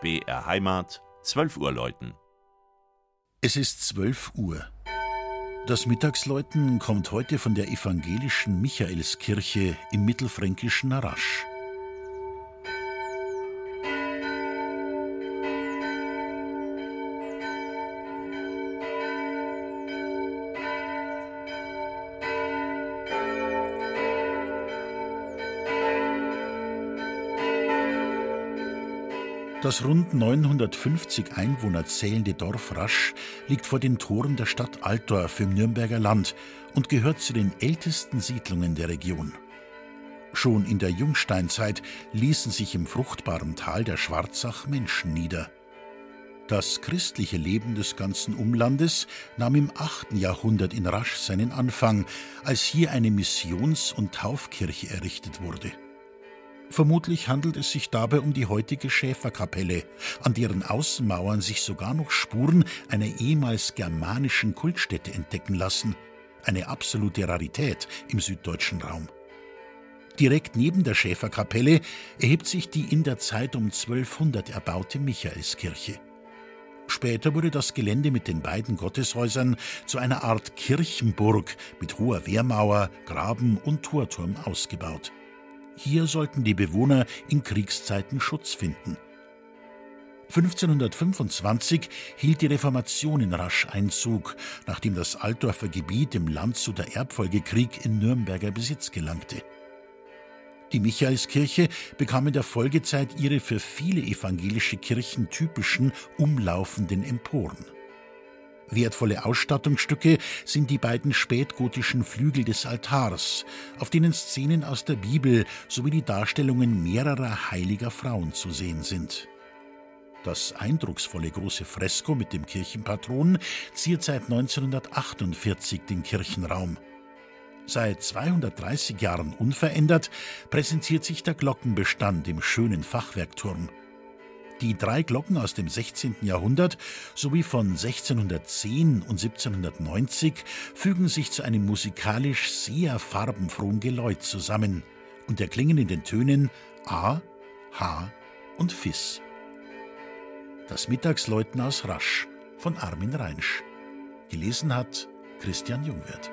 BR Heimat, 12 Uhr läuten. Es ist 12 Uhr. Das Mittagsläuten kommt heute von der evangelischen Michaelskirche im mittelfränkischen Rasch. Das rund 950 Einwohner zählende Dorf Rasch liegt vor den Toren der Stadt Altdorf im Nürnberger Land und gehört zu den ältesten Siedlungen der Region. Schon in der Jungsteinzeit ließen sich im fruchtbaren Tal der Schwarzach Menschen nieder. Das christliche Leben des ganzen Umlandes nahm im 8. Jahrhundert in Rasch seinen Anfang, als hier eine Missions- und Taufkirche errichtet wurde. Vermutlich handelt es sich dabei um die heutige Schäferkapelle, an deren Außenmauern sich sogar noch Spuren einer ehemals germanischen Kultstätte entdecken lassen, eine absolute Rarität im süddeutschen Raum. Direkt neben der Schäferkapelle erhebt sich die in der Zeit um 1200 erbaute Michaelskirche. Später wurde das Gelände mit den beiden Gotteshäusern zu einer Art Kirchenburg mit hoher Wehrmauer, Graben und Torturm ausgebaut. Hier sollten die Bewohner in Kriegszeiten Schutz finden. 1525 hielt die Reformation in Rasch Einzug, nachdem das Altdorfer Gebiet im Landshuter Erbfolgekrieg in Nürnberger Besitz gelangte. Die Michaelskirche bekam in der Folgezeit ihre für viele evangelische Kirchen typischen umlaufenden Emporen. Wertvolle Ausstattungsstücke sind die beiden spätgotischen Flügel des Altars, auf denen Szenen aus der Bibel sowie die Darstellungen mehrerer heiliger Frauen zu sehen sind. Das eindrucksvolle große Fresko mit dem Kirchenpatron ziert seit 1948 den Kirchenraum. Seit 230 Jahren unverändert präsentiert sich der Glockenbestand im schönen Fachwerkturm. Die drei Glocken aus dem 16. Jahrhundert sowie von 1610 und 1790 fügen sich zu einem musikalisch sehr farbenfrohen Geläut zusammen und erklingen in den Tönen A, H und Fis. Das Mittagsläuten aus Rasch von Armin Reinsch. Gelesen hat Christian Jungwirth.